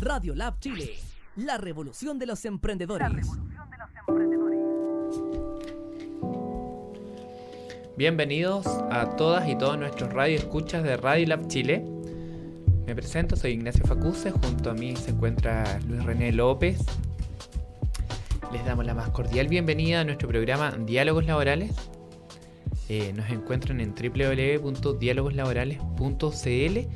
Radio Lab Chile, la revolución de los emprendedores. Bienvenidos a todas y todos nuestros radio escuchas de Radio Lab Chile. Me presento, soy Ignacio Facuse, junto a mí se encuentra Luis René López. Les damos la más cordial bienvenida a nuestro programa Diálogos Laborales. Eh, nos encuentran en www.dialogoslaborales.cl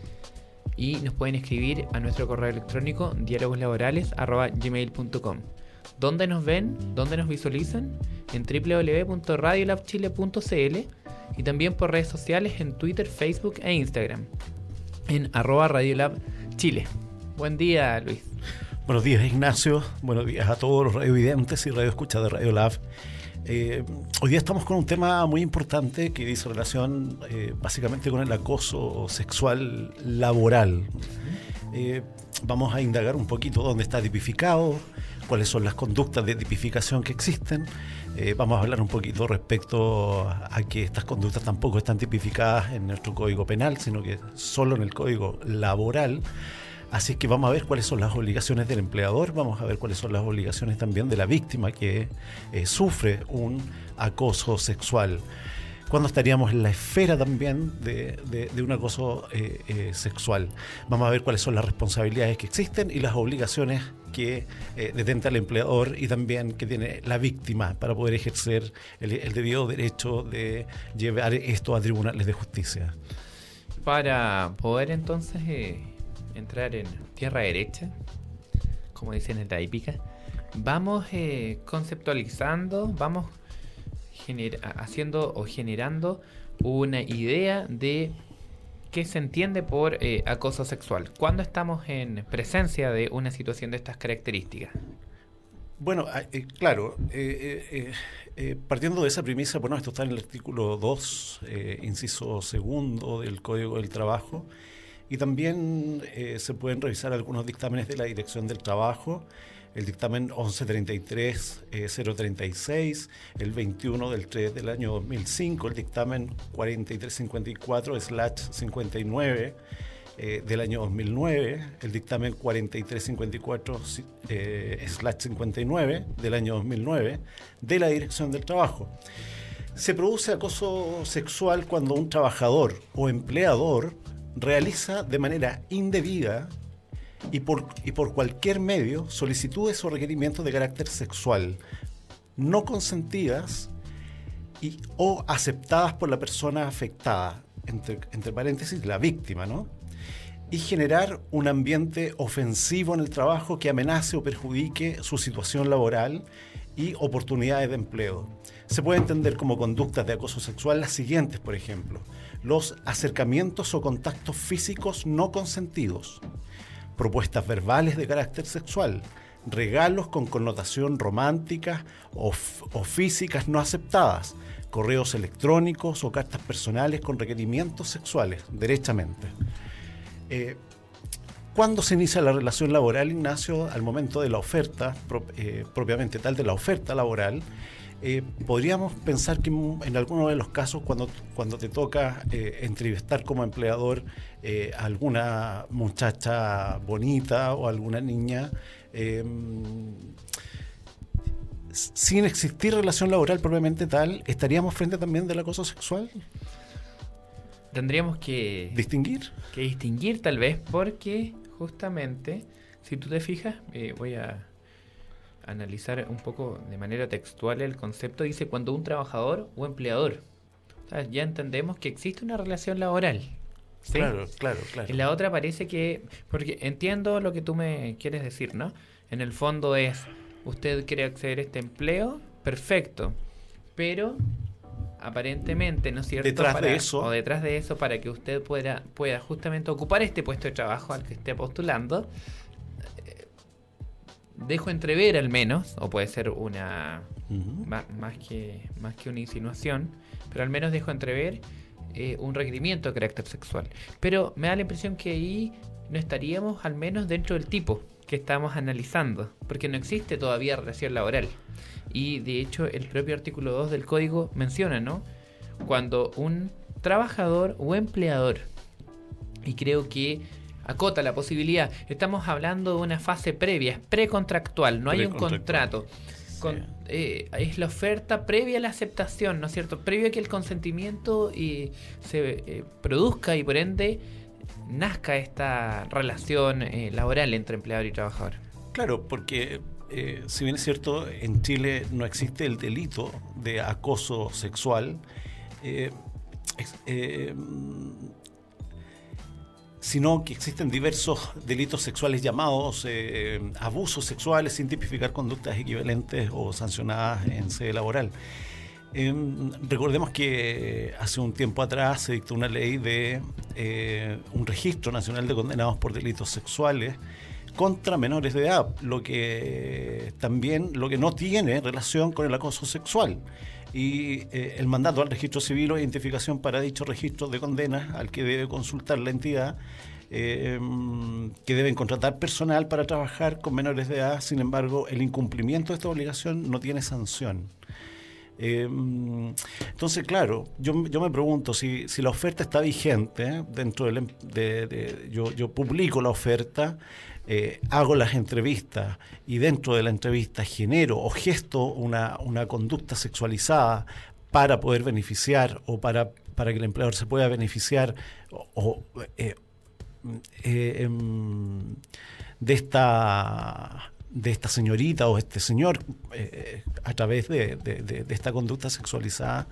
y nos pueden escribir a nuestro correo electrónico dialogoslaborales.gmail.com. ¿Dónde nos ven? ¿Dónde nos visualizan? En www.radiolabchile.cl y también por redes sociales en Twitter, Facebook e Instagram. En arroba Radiolab. Buen día, Luis. Buenos días, Ignacio. Buenos días a todos los radiovidentes y radioescuchas de Radiolab. Eh, hoy día estamos con un tema muy importante que dice relación eh, básicamente con el acoso sexual laboral. Eh, vamos a indagar un poquito dónde está tipificado, cuáles son las conductas de tipificación que existen. vamos a hablar un poquito respecto a que estas conductas tampoco están tipificadas en nuestro código penal, sino que solo en el código laboral. Así que vamos a ver cuáles son las obligaciones del empleador, vamos a ver cuáles son las obligaciones también de la víctima que eh, sufre un acoso sexual. ¿Cuándo estaríamos en la esfera también de, un acoso eh, eh, sexual? Vamos a ver cuáles son las responsabilidades que existen y las obligaciones que detenta el empleador y también que tiene la víctima para poder ejercer el, el debido derecho de llevar esto a tribunales de justicia. Para poder entonces entrar en tierra derecha, como dicen en la hípica, vamos eh, conceptualizando, vamos haciendo o generando una idea de qué se entiende por eh, acoso sexual. ¿Cuándo estamos en presencia de una situación de estas características? Bueno, ah, eh, claro, partiendo de esa premisa, bueno, esto está en el artículo 2, inciso segundo del Código del Trabajo, y también eh, se pueden revisar algunos dictámenes de la Dirección del Trabajo, el dictamen 1133-036, eh, el 21 del 3 del año 2005, el dictamen 4354-59 eh, del año 2009, el dictamen 4354-59 del año 2009 de la Dirección del Trabajo. Se produce acoso sexual cuando un trabajador o empleador realiza de manera indebida y por, y por cualquier medio solicitudes o requerimientos de carácter sexual no consentidas y, o aceptadas por la persona afectada, entre, entre paréntesis, la víctima, ¿no? Y generar un ambiente ofensivo en el trabajo que amenace o perjudique su situación laboral y oportunidades de empleo. Se puede entender como conductas de acoso sexual las siguientes, por ejemplo los acercamientos o contactos físicos no consentidos, propuestas verbales de carácter sexual, regalos con connotación romántica o, físicas no aceptadas, correos electrónicos o cartas personales con requerimientos sexuales, derechamente. Eh, ¿Cuándo se inicia la relación laboral, Ignacio? Al momento de la oferta, eh, propiamente tal de la oferta laboral, eh, podríamos pensar que en algunos de los casos, cuando, cuando te toca eh, entrevistar como empleador eh, a alguna muchacha bonita o alguna niña, em, sin existir relación laboral propiamente tal, ¿estaríamos frente también del acoso sexual? Tendríamos que... ¿Distinguir? Que distinguir tal vez, porque justamente, si tú te fijas, voy a analizar un poco de manera textual el concepto, dice cuando un trabajador o empleador. ya entendemos que existe una relación laboral. Claro, claro, claro. En la otra parece que, porque entiendo lo que tú me quieres decir, ¿no? En el fondo es, usted quiere acceder a este empleo, perfecto, pero aparentemente, ¿no es cierto? Detrás de eso. O detrás de eso, para que usted pueda, pueda justamente ocupar este puesto de trabajo al que esté postulando, dejo entrever al menos, o puede ser una más, que, más que una insinuación, pero al menos dejo entrever eh, un requerimiento de carácter sexual. Pero me da la impresión que ahí no estaríamos al menos dentro del tipo que estamos analizando, porque no existe todavía relación laboral. Y de hecho el propio artículo 2 del código menciona, ¿no? Cuando un trabajador o empleador, y creo que acota la posibilidad. Estamos hablando de una fase previa, es precontractual, no hay un contrato. Eh, es la oferta previa a la aceptación, ¿no es cierto? Previo a que el consentimiento y se eh, produzca y por ende nazca esta relación eh, laboral entre empleador y trabajador. Claro, porque si bien es cierto, en Chile no existe el delito de acoso sexual, sino que existen diversos delitos sexuales llamados eh, abusos sexuales sin tipificar conductas equivalentes o sancionadas en sede laboral. Em, recordemos que hace un tiempo atrás se dictó una ley de eh, un registro nacional de condenados por delitos sexuales contra menores de edad, lo que también lo que no tiene relación con el acoso sexual y eh, el mandato al registro civil o identificación para dicho registro de condenas al que debe consultar la entidad eh, que deben contratar personal para trabajar con menores de edad. Sin embargo, el incumplimiento de esta obligación no tiene sanción. Eh, entonces, claro, yo, yo me pregunto si, si, la oferta está vigente dentro del, em, de, yo, yo publico la oferta, eh, hago las entrevistas y dentro de la entrevista genero o gesto una, conducta sexualizada para poder beneficiar o para, para que el empleador se pueda beneficiar o, eh, eh, em, de esta de esta señorita o este señor a través de, esta conducta sexualizada.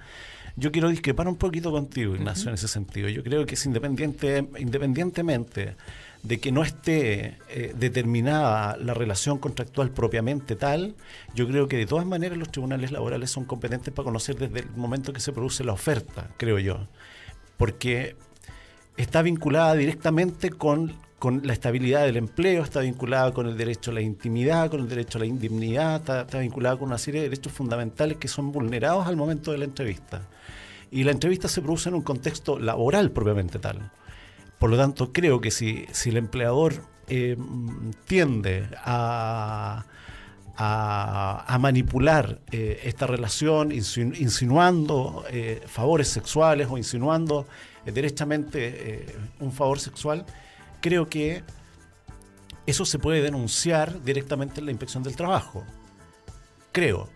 Yo quiero discrepar un poquito contigo, Ignacio, en ese sentido. Yo creo que es independiente, independientemente de que no esté eh, determinada la relación contractual propiamente tal, yo creo que de todas maneras los tribunales laborales son competentes para conocer desde el momento que se produce la oferta, creo yo, porque está vinculada directamente con, la estabilidad del empleo, está vinculada con el derecho a la intimidad, con el derecho a la indemnidad, está, está vinculada con una serie de derechos fundamentales que son vulnerados al momento de la entrevista. Y la entrevista se produce en un contexto laboral propiamente tal. Por lo tanto, creo que si, el empleador eh, tiende a, a, manipular eh, esta relación, insinuando eh, favores sexuales o insinuando derechamente un favor sexual, creo que eso se puede denunciar directamente en la inspección del trabajo. Creo.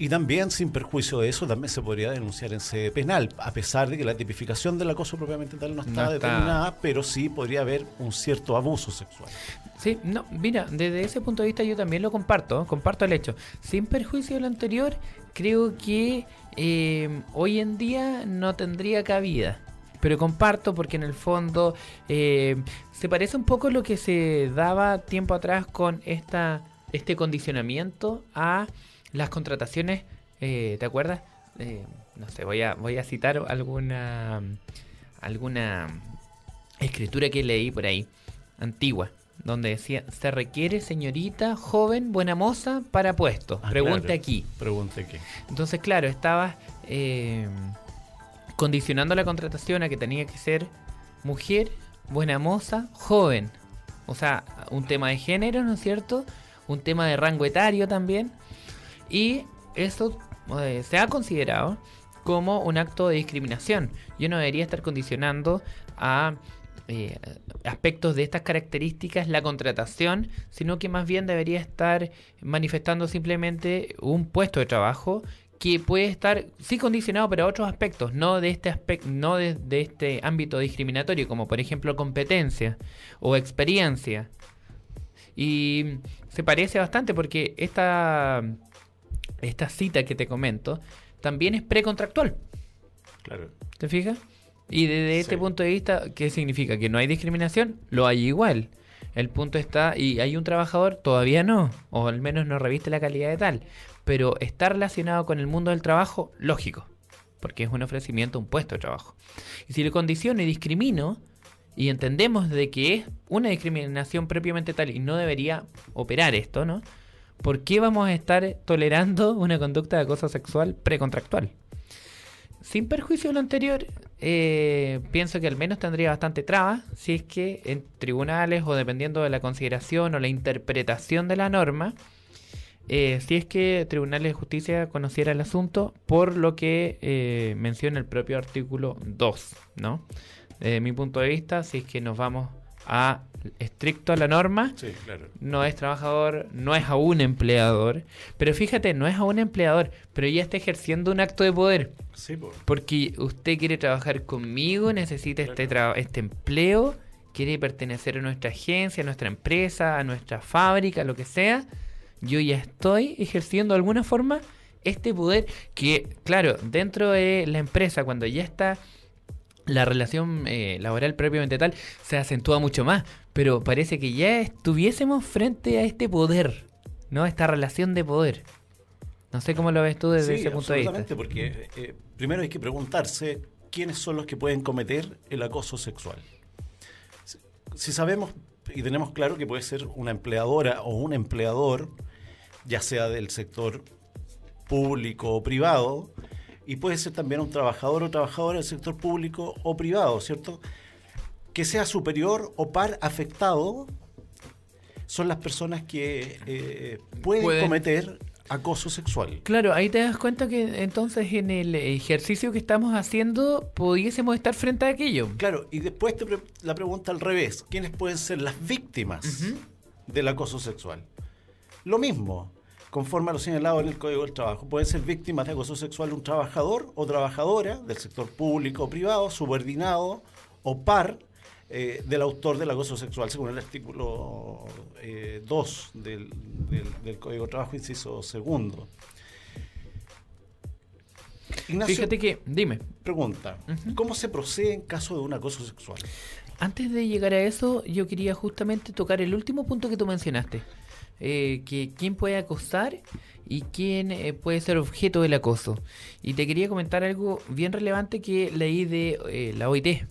Y también, sin perjuicio de eso, también se podría denunciar en sede penal, a pesar de que la tipificación del acoso propiamente tal no está, determinada, pero sí podría haber un cierto abuso sexual. Sí, no, mira, desde ese punto de vista yo también lo comparto, comparto el hecho. Sin perjuicio de lo anterior, creo que eh, hoy en día no tendría cabida. Pero comparto porque en el fondo eh, se parece un poco a lo que se daba tiempo atrás con esta, este condicionamiento a las contrataciones, eh, ¿te acuerdas? Eh, no sé, voy a, voy a citar alguna, alguna escritura que leí por ahí, antigua, donde decía, se requiere señorita, joven, buena moza para puesto. Ah, Pregunte aquí. Pregunte aquí. Entonces, claro, estaba eh, condicionando la contratación a que tenía que ser mujer, buena moza, joven. O sea, un tema de género, ¿no es cierto? Un tema de rango etario también. Y esto eh, se ha considerado como un acto de discriminación. Yo no debería estar condicionando a eh, aspectos de estas características la contratación, sino que más bien debería estar manifestando simplemente un puesto de trabajo que puede estar sí condicionado pero a otros aspectos, no de este aspecto, no de, de este ámbito discriminatorio, como por ejemplo competencia o experiencia. Y se parece bastante porque esta esta cita que te comento, también es precontractual. Claro. ¿Te fijas? Y desde este punto de vista, ¿qué significa? ¿Que no hay discriminación? Lo hay igual. El punto está, y hay un trabajador, todavía no, o al menos no reviste la calidad de tal, pero está relacionado con el mundo del trabajo, lógico, porque es un ofrecimiento, un puesto de trabajo. Y si le condiciono y discrimino, y entendemos de que es una discriminación propiamente tal y no debería operar esto, ¿no? ¿Por qué vamos a estar tolerando una conducta de acoso sexual precontractual? Sin perjuicio de lo anterior, eh, pienso que al menos tendría bastante traba si es que en tribunales o dependiendo de la consideración o la interpretación de la norma, eh, si es que tribunales de justicia conociera el asunto por lo que eh, menciona el propio artículo 2, ¿no? Desde mi punto de vista, si es que nos vamos a estricto a la norma, Sí, claro. no es trabajador, no es aún empleador. Pero fíjate, no es aún empleador, pero ya está ejerciendo un acto de poder. Sí, po. Porque usted quiere trabajar conmigo, necesita este, tra- este empleo, quiere pertenecer a nuestra agencia, a nuestra empresa, a nuestra fábrica, lo que sea. Yo ya estoy ejerciendo de alguna forma este poder que, claro, dentro de la empresa, cuando ya está la relación eh, laboral propiamente tal, se acentúa mucho más. Pero parece que ya estuviésemos frente a este poder, ¿no? Esta relación de poder. No sé cómo lo ves tú desde Sí, ese punto de vista. absolutamente, porque eh, primero hay que preguntarse quiénes son los que pueden cometer el acoso sexual. Si sabemos y tenemos claro que puede ser una empleadora o un empleador, ya sea del sector público o privado, y puede ser también un trabajador o trabajadora del sector público o privado, ¿cierto? Que sea superior o par afectado son las personas que eh, pueden, Pueden. cometer acoso sexual. Claro, ahí te das cuenta que entonces en el ejercicio que estamos haciendo pudiésemos estar frente a aquello. Claro, y después te pre- la pregunta al revés, ¿quiénes pueden ser las víctimas del acoso sexual? Lo mismo, conforme a lo señalado en el Código del Trabajo, pueden ser víctimas de acoso sexual un trabajador o trabajadora del sector público o privado, subordinado o par eh, del autor del acoso sexual, según el artículo 2 del, del- del Código del Trabajo, inciso segundo. Ignacio, Fíjate que, dime, pregunta, ¿cómo se procede en caso de un acoso sexual? antes de llegar a eso, yo quería justamente tocar el último punto que tú mencionaste. Eh, que quién puede acosar y quién eh, puede ser objeto del acoso. Y te quería comentar algo bien relevante que leí de eh, la OIT.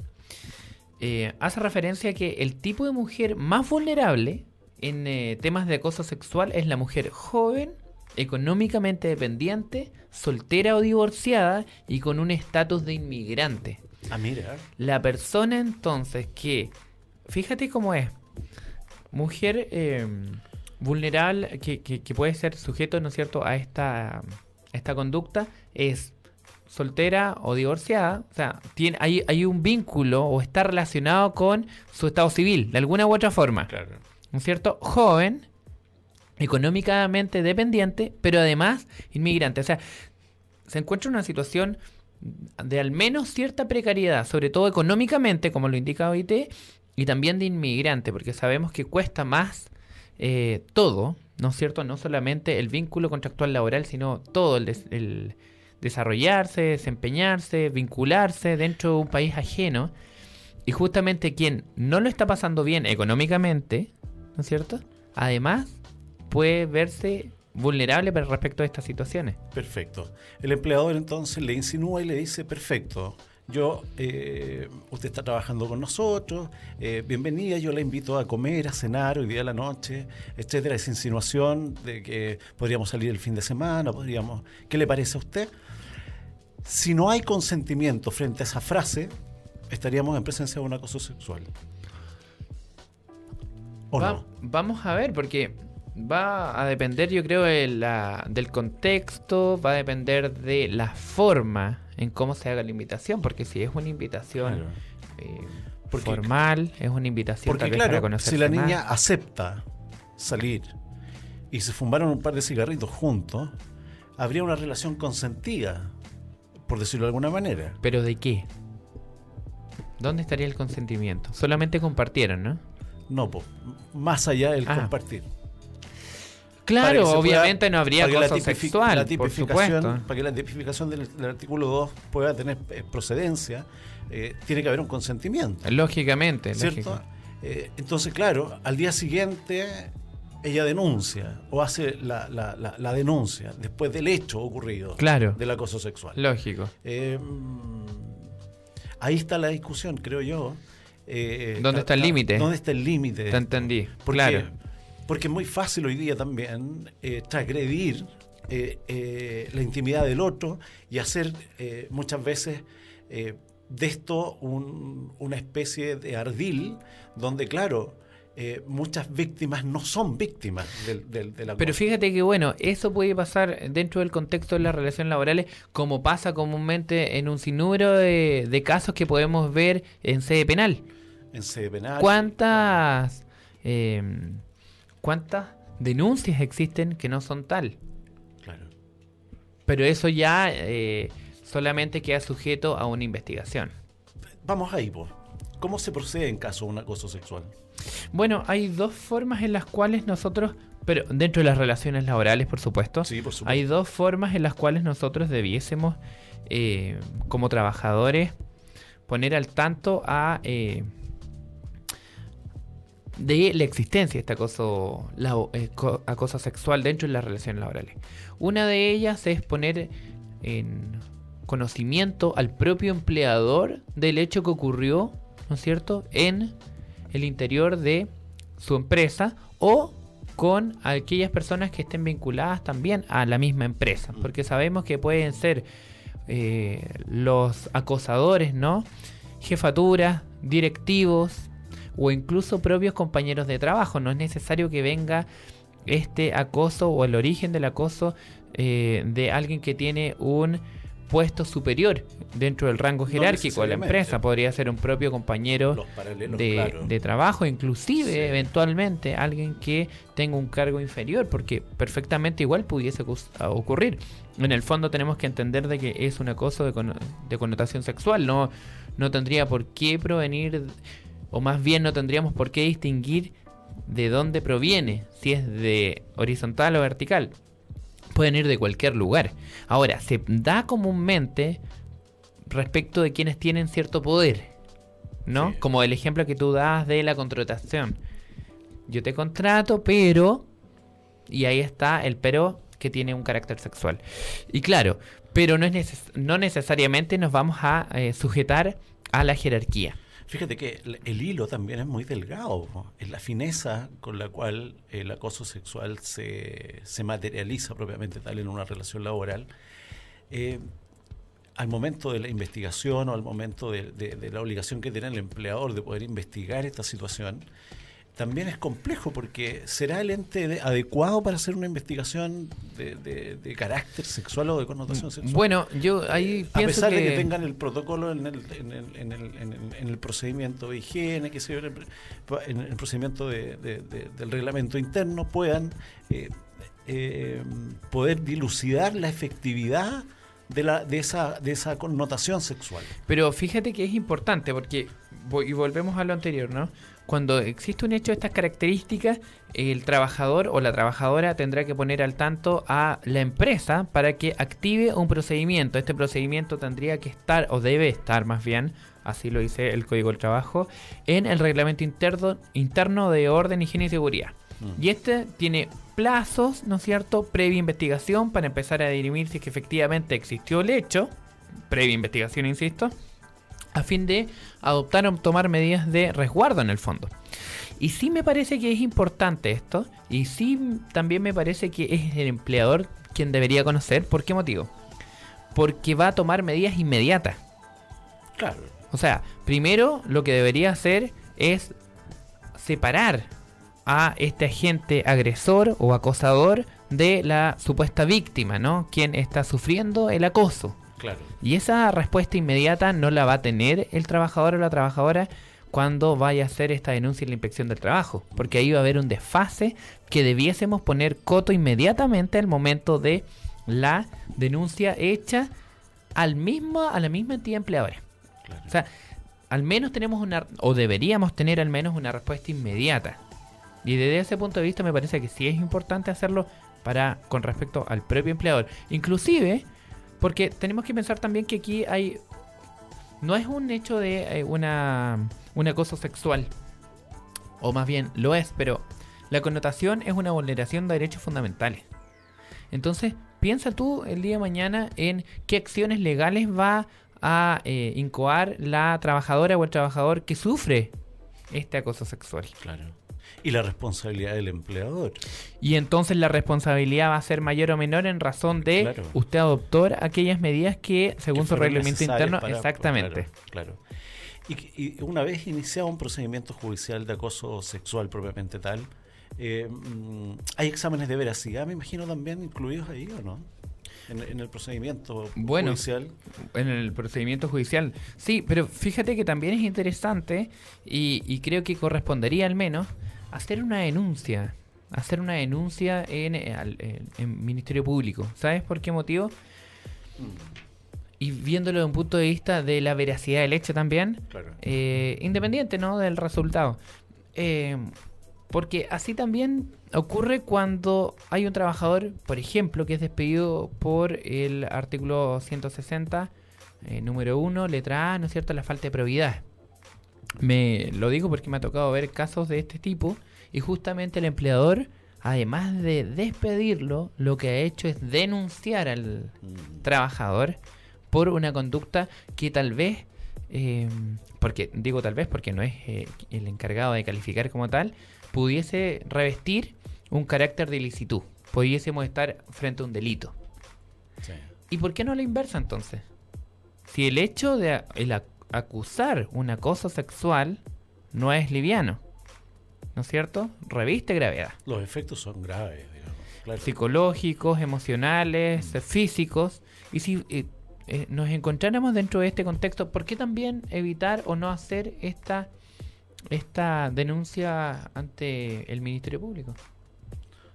Hace referencia a que el tipo de mujer más vulnerable en temas de acoso sexual es la mujer joven, económicamente dependiente, soltera o divorciada y con un estatus de inmigrante. Ah, mira. La persona entonces que, fíjate cómo es, mujer eh, vulnerable, que, que- que puede ser sujeto, ¿no es cierto?, a esta, a esta conducta, es soltera o divorciada, o sea, tiene, hay, hay un vínculo o está relacionado con su estado civil, de alguna u otra forma, Claro. ¿no es cierto?, joven, económicamente dependiente, pero además inmigrante, o sea, se encuentra en una situación de al menos cierta precariedad, sobre todo económicamente, como lo indica OIT, y también de inmigrante, porque sabemos que cuesta más eh, todo, ¿no es cierto? No solamente el vínculo contractual laboral, sino todo, el, el desarrollarse, desempeñarse, vincularse dentro de un país ajeno. Y justamente quien no lo está pasando bien económicamente, ¿no es cierto? Además, puede verse vulnerable respecto a estas situaciones. Perfecto. El empleador entonces le insinúa y le dice, perfecto, yo, eh, usted está trabajando con nosotros, eh, bienvenida, yo la invito a comer, a cenar hoy día a la noche, etcétera. Esa insinuación de que podríamos salir el fin de semana, podríamos... ¿Qué le parece a usted? Si no hay consentimiento frente a esa frase, estaríamos en presencia de un acoso sexual. ¿O Va- no? Vamos a ver, porque va a depender, yo creo, de la- del contexto, va a depender de la forma en cómo se haga la invitación, porque si es una invitación Claro. eh, Porque- formal, es una invitación Porque vez para claro, conocerse si la más. niña acepta salir y se fumaron un par de cigarritos juntos, habría una relación consentida, por decirlo de alguna manera. ¿Pero de qué? ¿Dónde estaría el consentimiento? Solamente compartieron, ¿no? No, po, más allá del Ah. compartir. Claro, obviamente no habría la acoso tipifi- sexual, la por tipificación, supuesto. Para que la tipificación del, del artículo 2 pueda tener eh, procedencia, eh, tiene que haber un consentimiento. Lógicamente, ¿Cierto? lógico. Eh, entonces, claro, al día siguiente ella denuncia o hace la, la- la- la denuncia después del hecho ocurrido Claro. del acoso sexual. Lógico. Eh, ahí está la discusión, creo yo. Eh, ¿Dónde está el límite? ¿Dónde está el límite? Te entendí. Porque, Claro. Porque es muy fácil hoy día también eh, transgredir eh, eh, la intimidad del otro y hacer eh, muchas veces de esto un- una especie de ardil donde, claro, eh, muchas víctimas no son víctimas del, del, del acoso. Pero fíjate que bueno, eso puede pasar dentro del contexto de las relaciones laborales, como pasa comúnmente en un sinnúmero de, de casos que podemos ver en sede penal. en sede penal. ¿Cuántas, eh, ¿Cuántas denuncias existen que no son tal? Claro. Pero eso ya eh, solamente queda sujeto a una investigación. Vamos ahí, po. ¿Cómo se procede en caso de un acoso sexual? Bueno, hay dos formas en las cuales nosotros, pero dentro de las relaciones laborales, por supuesto, Sí, por supuesto. hay dos formas en las cuales nosotros debiésemos, eh, como trabajadores, poner al tanto a eh, de la existencia de este acoso, eh, co- acoso sexual dentro de las relaciones laborales. Una de ellas es poner en conocimiento al propio empleador del hecho que ocurrió, ¿no es cierto?, en el interior de su empresa o con aquellas personas que estén vinculadas también a la misma empresa, porque sabemos que pueden ser eh, los acosadores, ¿no? Jefaturas, directivos o incluso propios compañeros de trabajo. No es necesario que venga este acoso o el origen del acoso eh, de alguien que tiene un puesto superior dentro del rango jerárquico de la empresa. Podría ser un propio compañero de, claro. de trabajo, inclusive Sí. eventualmente alguien que tenga un cargo inferior, porque perfectamente igual pudiese ocus- a ocurrir. En el fondo tenemos que entender de que es un acoso de, de connotación sexual, no, no tendría por qué provenir, o más bien no tendríamos por qué distinguir de dónde proviene, si es de horizontal o vertical. Pueden ir de cualquier lugar. Ahora, se da comúnmente respecto de quienes tienen cierto poder. ¿no? Sí. Como el ejemplo que tú das de la contratación. Yo te contrato, pero... Y ahí está el pero que tiene un carácter sexual. Y claro, pero no, es neces- no necesariamente nos vamos a eh, sujetar a la jerarquía. Fíjate que el, hilo también es muy delgado. Es la fineza con la cual el acoso sexual se, se materializa propiamente tal en una relación laboral. Eh, al momento de la investigación o al momento de la obligación que tiene el empleador de poder investigar esta situación, también es complejo porque será el ente de- adecuado para hacer una investigación de, de- de carácter sexual o de connotación sexual. Bueno, yo ahí A pienso pesar que... de que tengan el protocolo en el, en el, en el, en el- en el procedimiento de higiene, que se en el, en el procedimiento de- de- de- del reglamento interno, puedan eh, eh, poder dilucidar la efectividad de, la, de, esa, de esa connotación sexual. Pero fíjate que es importante porque, y volvemos a lo anterior, ¿no? Cuando existe un hecho de estas características, el trabajador o la trabajadora tendrá que poner al tanto a la empresa para que active un procedimiento. Este procedimiento tendría que estar, o debe estar más bien, así lo dice el Código del Trabajo, en el reglamento interno, interno de orden, higiene y seguridad. Mm. Y este tiene plazos, ¿no es cierto?, previa investigación para empezar a dirimir si es que efectivamente existió el hecho, previa investigación, insisto, a fin de adoptar o tomar medidas de resguardo en el fondo. Y sí me parece que es importante esto, y sí también me parece que es el empleador quien debería conocer. ¿Por qué motivo? Porque va a tomar medidas inmediatas. Claro. O sea, primero lo que debería hacer es separar a este agente agresor o acosador de la supuesta víctima, ¿no? Quien está sufriendo el acoso. Claro. Y esa respuesta inmediata no la va a tener el trabajador o la trabajadora cuando vaya a hacer esta denuncia en la inspección del trabajo, porque ahí va a haber un desfase que debiésemos poner coto inmediatamente al momento de la denuncia hecha al mismo, a la misma entidad empleadora. claro. O sea, al menos tenemos una, o deberíamos tener al menos una respuesta inmediata. Y desde ese punto de vista me parece que sí es importante hacerlo para con respecto al propio empleador. Inclusive, porque tenemos que pensar también que aquí hay... No es un hecho de eh, una, un acoso sexual. O más bien lo es, pero la connotación es una vulneración de derechos fundamentales. Entonces, piensa tú el día de mañana en qué acciones legales va a eh, incoar la trabajadora o el trabajador que sufre este acoso sexual. Claro. Y la responsabilidad del empleador. Y entonces la responsabilidad va a ser mayor o menor en razón de Claro. usted adoptó aquellas medidas que, según que su reglamento interno, para- exactamente. Claro. claro. Y, y una vez iniciado un procedimiento judicial de acoso sexual propiamente tal, eh, mm, hay exámenes de veracidad, me imagino también incluidos ahí, ¿o no? en, el procedimiento bueno, judicial. En el procedimiento judicial, sí, pero fíjate que también es interesante y, creo que correspondería al menos hacer una denuncia, hacer una denuncia en, en, Ministerio Público. ¿Sabes por qué motivo? Mm. Y viéndolo desde un punto de vista de la veracidad del hecho también, eh, independiente ¿no? del resultado. Eh, porque así también ocurre cuando hay un trabajador, por ejemplo, que es despedido por el artículo 160, eh, número 1, letra A, ¿no es cierto?, la falta de probidad. Me lo digo porque me ha tocado ver casos de este tipo y justamente el empleador, además de despedirlo, lo que ha hecho es denunciar al mm. trabajador por una conducta que tal vez, eh, porque digo tal vez porque no es eh, el encargado de calificar como tal, pudiese revestir un carácter de ilicitud. Pudiésemos estar frente a un delito. ¿Y por qué no la inversa entonces? Si el hecho de acusar un acoso sexual no es liviano, ¿no es cierto? Reviste gravedad. Los efectos son graves, digamos. Psicológicos, emocionales, mm. físicos. Y si eh, eh, nos encontráramos dentro de este contexto, ¿por qué también evitar o no hacer esta esta denuncia ante el Ministerio Público.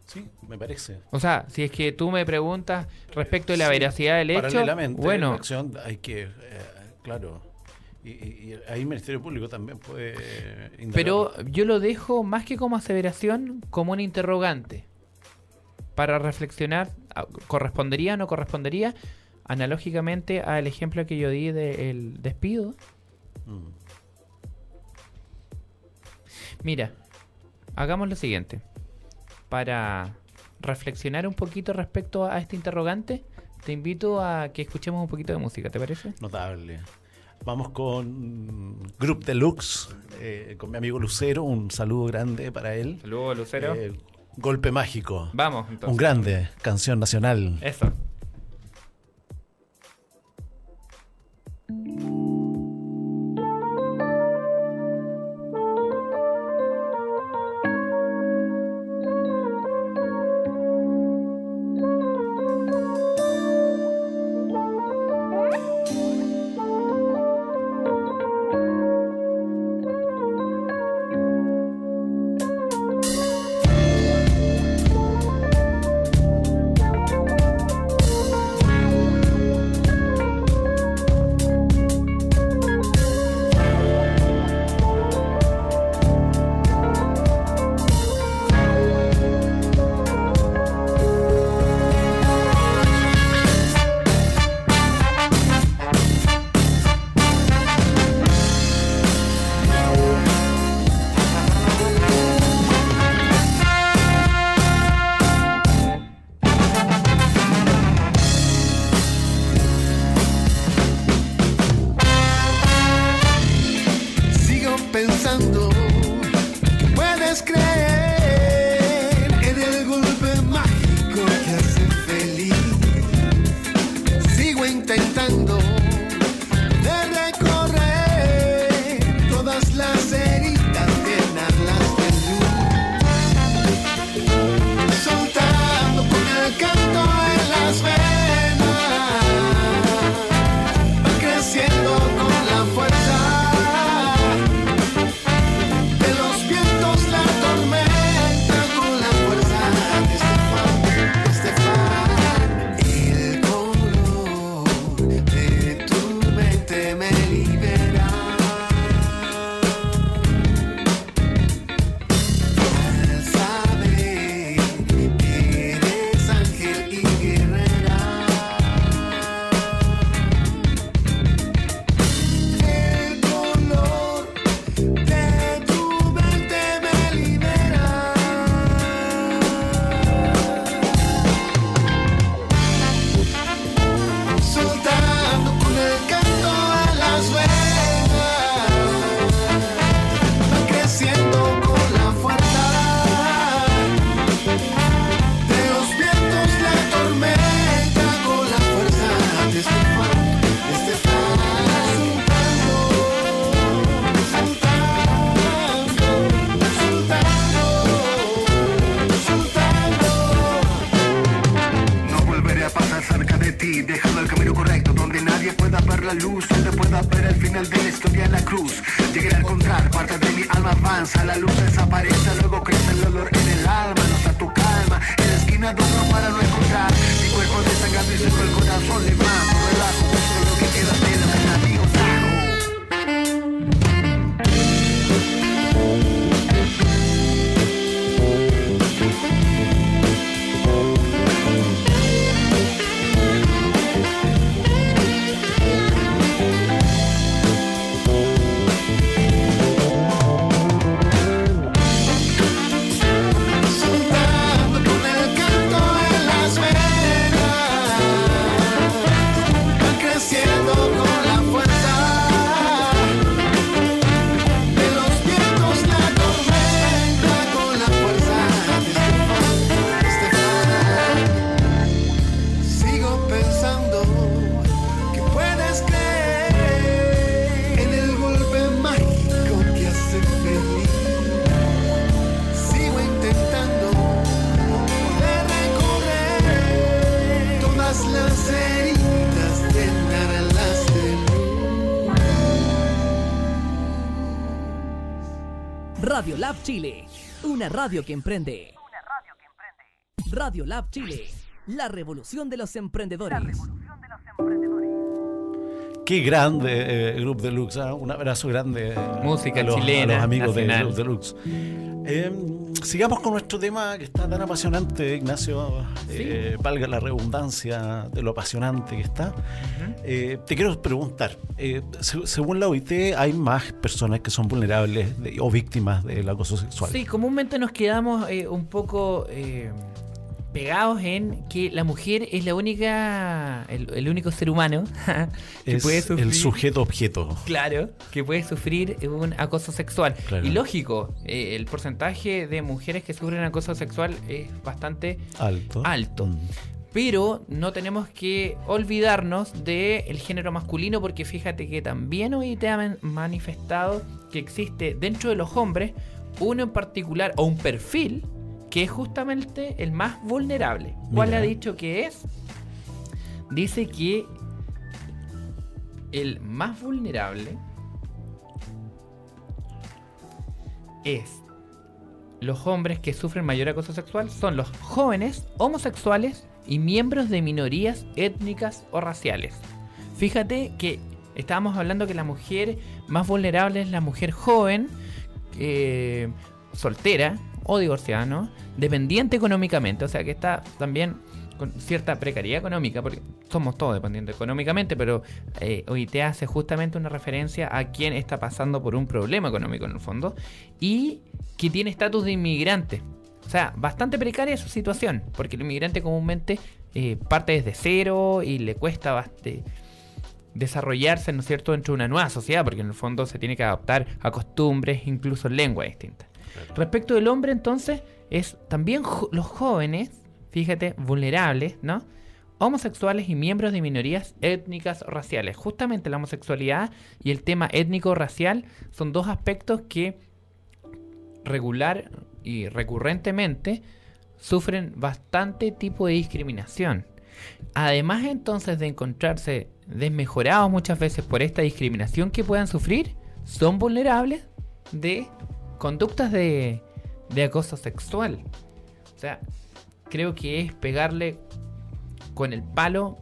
Sí, me parece. O sea, si es que tú me preguntas respecto de la veracidad del hecho, bueno, acción hay que, eh, claro, y, ahí el Ministerio Público también puede. Pero yo lo dejo más que como aseveración, como un interrogante para reflexionar, ¿correspondería o no correspondería? Analógicamente al ejemplo que yo di del despido. Mm. Mira, hagamos lo siguiente. Para reflexionar un poquito respecto a este interrogante, te invito a que escuchemos un poquito de música, ¿te parece? Notable. Vamos con Group Deluxe, eh, con mi amigo Lucero. Un saludo grande para él. Saludo, Lucero. Eh, golpe mágico. Vamos, entonces. Un grande, canción nacional. Eso. Radio Lab Chile, una radio que emprende. Radio Lab Chile, la revolución de los emprendedores. Qué grande eh, Grupo Deluxe, ¿ah? un abrazo grande Música a los, chilena, a los amigos de. Grupo Deluxe. Eh, sigamos con nuestro tema que está tan apasionante, Ignacio. Eh, valga la redundancia de lo apasionante que está. Eh, te quiero preguntar, eh, se- según la OIT, hay más personas que son vulnerables de- o víctimas del acoso sexual. Sí, comúnmente nos quedamos eh, un poco eh, pegados en que la mujer es la única, el, el único ser humano que es puede sufrir. el sujeto objeto. Claro, que puede sufrir un acoso sexual. Claro. Y lógico, eh, el porcentaje de mujeres que sufren acoso sexual es bastante Alto. alto. Mm. Pero no tenemos que olvidarnos del género masculino porque fíjate que también hoy te han manifestado que existe dentro de los hombres uno en particular o un perfil que es justamente el más vulnerable. ¿Cuál Mira. ha dicho que es? Dice que el más vulnerable es los hombres que sufren mayor acoso sexual son los jóvenes, homosexuales y miembros de minorías étnicas o raciales. Fíjate que estábamos hablando que la mujer más vulnerable es la mujer joven, eh, soltera o divorciada, ¿no? Dependiente económicamente, o sea que está también con cierta precariedad económica, porque somos todos dependientes económicamente, pero eh, OIT hace justamente una referencia a quien está pasando por un problema económico en el fondo y que tiene estatus de inmigrante. O sea, bastante precaria su situación, porque el inmigrante comúnmente eh, parte desde cero y le cuesta bastante desarrollarse, ¿no es cierto?, dentro de una nueva sociedad, porque en el fondo se tiene que adaptar a costumbres, incluso lengua distintas. Respecto del hombre, entonces, es también los jóvenes, fíjate, vulnerables, ¿no? Homosexuales y miembros de minorías étnicas o raciales. Justamente la homosexualidad y el tema étnico-racial son dos aspectos que regular y recurrentemente sufren bastante tipo de discriminación. Además entonces de encontrarse desmejorados muchas veces por esta discriminación que puedan sufrir, son vulnerables de conductas de, de acoso sexual. O sea, creo que es pegarle con el palo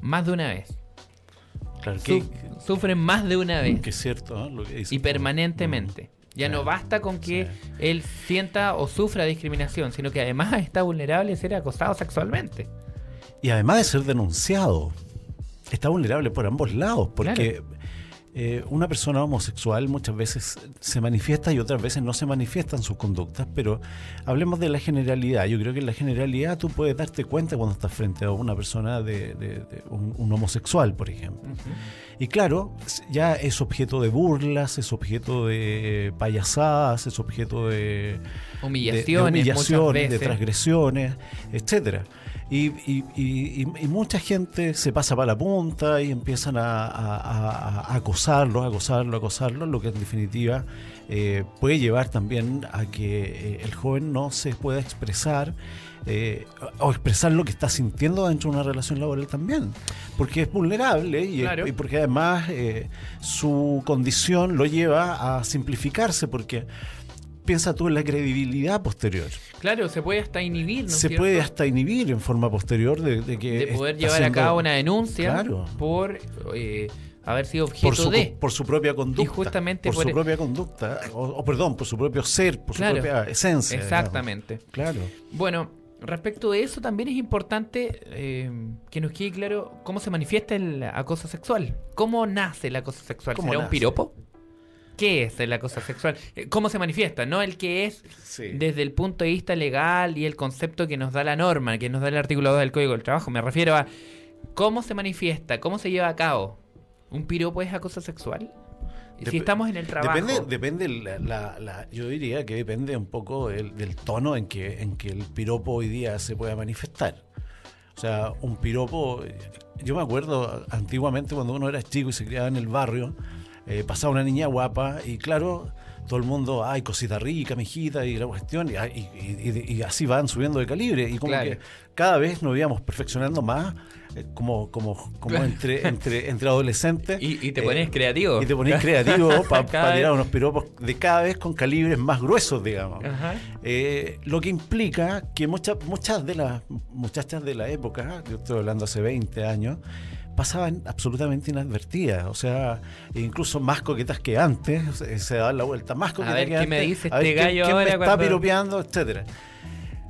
más de una vez. Claro, que, sufren más de una vez que es cierto ¿no? lo que dices y permanentemente. Ya no basta con que Sí. él sienta o sufra discriminación, sino que además está vulnerable a ser acosado sexualmente. Y además de ser denunciado, está vulnerable por ambos lados, porque eh, una persona homosexual muchas veces se manifiesta y otras veces no se manifiestan sus conductas, pero hablemos de la generalidad. Yo creo que en la generalidad tú puedes darte cuenta cuando estás frente a una persona de, de- de un, un homosexual, por ejemplo. Y claro, ya es objeto de burlas, es objeto de payasadas, es objeto de, de- de Humillaciones, humillaciones, de transgresiones, etcétera. Y, y- y- y- mucha gente se pasa para la punta y empiezan a, a- a- a acosarlo, a acosarlo, a acosarlo, lo que en definitiva eh, puede llevar también a que eh, el joven no se pueda expresar eh, o expresar lo que está sintiendo dentro de una relación laboral también, porque es vulnerable y, Claro. y porque además eh, su condición lo lleva a simplificarse, porque piensa tú en la credibilidad posterior. Claro, se puede hasta inhibir, ¿no es Se cierto? puede hasta inhibir en forma posterior de, de que de poder llevar a cabo una denuncia Claro. por eh, haber sido objeto por su, de. por su propia conducta. Y justamente por, por su e- propia conducta, o, o perdón, por su propio ser, por Claro. su propia esencia. Exactamente. digamos. Claro. Bueno, respecto de eso también es importante eh, que nos quede claro cómo se manifiesta el acoso sexual. ¿Cómo nace el acoso sexual? ¿Cómo ¿Será un nace? piropo? ¿Qué es el acoso sexual? Eh, ¿Cómo se manifiesta? No el que es Sí. desde el punto de vista legal y el concepto que nos da la norma, que nos da el artículo 2 del Código del Trabajo. Me refiero a cómo se manifiesta, cómo se lleva a cabo. ¿Un piropo es acoso sexual? si Dep- estamos en el trabajo. Depende, depende la, la- la- yo diría que depende un poco del, del tono en que, en que el piropo hoy día se pueda manifestar. O sea, un piropo, yo me acuerdo antiguamente cuando uno era chico y se criaba en el barrio, eh, pasaba una niña guapa y claro, todo el mundo, ay, cosita rica, mijita, y la cuestión, y, y- y- y así van subiendo de calibre. Y como Claro. que cada vez nos íbamos perfeccionando más, eh, como, como, como Claro. entre, entre, entre adolescentes. Y, y te Eh, pones creativo. y te ponés creativo para Cada tirar unos piropos de cada vez con calibres más gruesos, digamos. Eh, lo que implica que muchas muchas de las muchachas de la época, yo estoy hablando hace 20 años, pasaban absolutamente inadvertidas, o sea, incluso más coquetas que antes, se, se daban la vuelta, más coquetas ver, que ¿qué antes. me dice a ver este quién- gallo quién me ahora está cuando- piropeando, etcétera.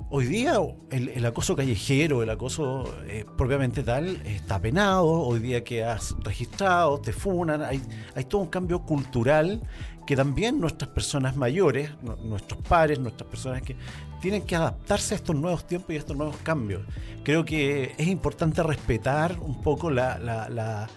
Hoy día el, el acoso callejero, el acoso eh, propiamente tal, está penado. Hoy día que has registrado, te funan. Hay, hay todo un cambio cultural que también nuestras personas mayores, nu- nuestros padres, nuestras personas que tienen que adaptarse a estos nuevos tiempos y a estos nuevos cambios. Creo que es importante respetar un poco la...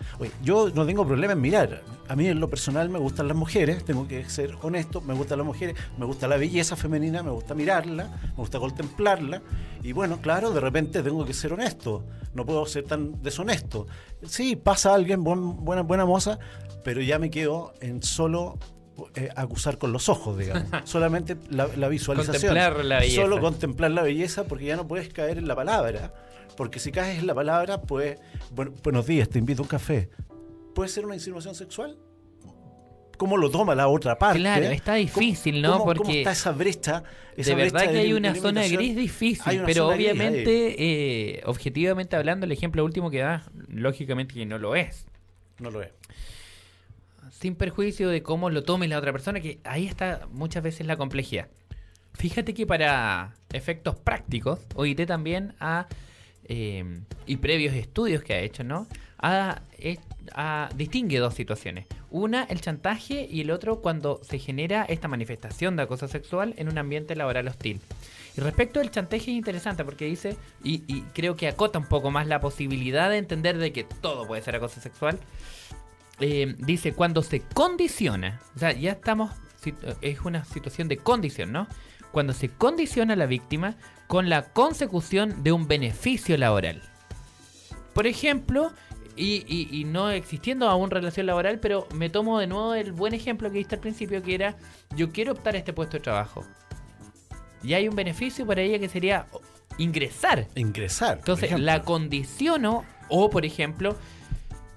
yo no tengo problema en mirar. A mí en lo personal me gustan las mujeres, tengo que ser honesto, me gustan las mujeres, me gusta la belleza femenina, me gusta mirarla, me gusta contemplarla. Y bueno, claro, de repente tengo que ser honesto, no puedo ser tan deshonesto. Sí, pasa alguien, buen- buena, buena moza, pero ya me quedo en solo eh, acusar con los ojos, digamos. Solamente la, la visualización. Contemplar la belleza. Solo contemplar la belleza porque ya no puedes caer en la palabra. Porque si caes en la palabra, pues, bueno, buenos días, te invito a un café. ¿Puede ser una insinuación sexual? ¿Cómo lo toma la otra parte? Claro, está difícil, ¿no? ¿Cómo, cómo Porque está esa brecha? Esa de verdad brecha que hay una zona gris difícil, pero obviamente, eh, objetivamente hablando, el ejemplo último que da, lógicamente que no lo es. No lo es. Sin perjuicio de cómo lo tome la otra persona, que ahí está muchas veces la complejidad. Fíjate que para efectos prácticos, OIT también ha, eh, y previos estudios que ha hecho, ¿no? Ha, distingue dos situaciones. Una, el chantaje, y el otro, cuando se genera esta manifestación de acoso sexual en un ambiente laboral hostil. Y respecto al chantaje es interesante porque dice, y, y creo que acota un poco más la posibilidad de entender de que todo puede ser acoso sexual, eh, dice cuando se condiciona, o sea, ya estamos, si- es una situación de condición, ¿no? Cuando se condiciona a la víctima con la consecución de un beneficio laboral. Por ejemplo, y, y- y no existiendo aún relación laboral, pero me tomo de nuevo el buen ejemplo que diste al principio, que era, yo quiero optar a este puesto de trabajo. Y hay un beneficio para ella que sería ingresar Ingresar. entonces, la condiciono, o por ejemplo,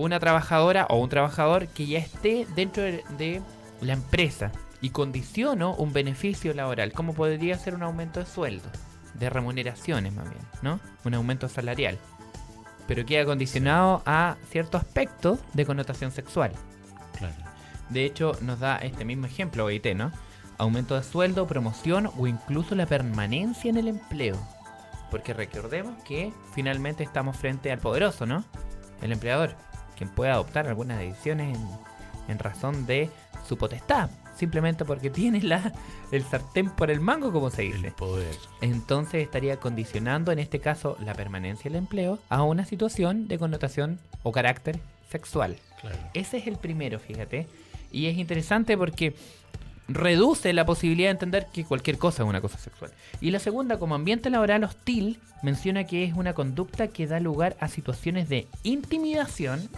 una trabajadora o un trabajador que ya esté dentro de, de la empresa y condiciono un beneficio laboral, como podría ser un aumento de sueldo, de remuneraciones más bien, ¿no? Un aumento salarial. Pero queda condicionado a ciertos aspectos de connotación sexual. Claro. De hecho, nos da este mismo ejemplo OIT, ¿no? Aumento de sueldo, promoción o incluso la permanencia en el empleo. Porque recordemos que finalmente estamos frente al poderoso, ¿no? El empleador, quien puede adoptar algunas decisiones en, en razón de su potestad, simplemente porque tiene la, el sartén por el mango, como se dice. El poder. Entonces estaría condicionando, en este caso, la permanencia del empleo a una situación de connotación o carácter sexual. Claro. Ese es el primero, fíjate. Y es interesante porque reduce la posibilidad de entender que cualquier cosa es una cosa sexual. Y la segunda, como ambiente laboral hostil, menciona que es una conducta que da lugar a situaciones de intimidación,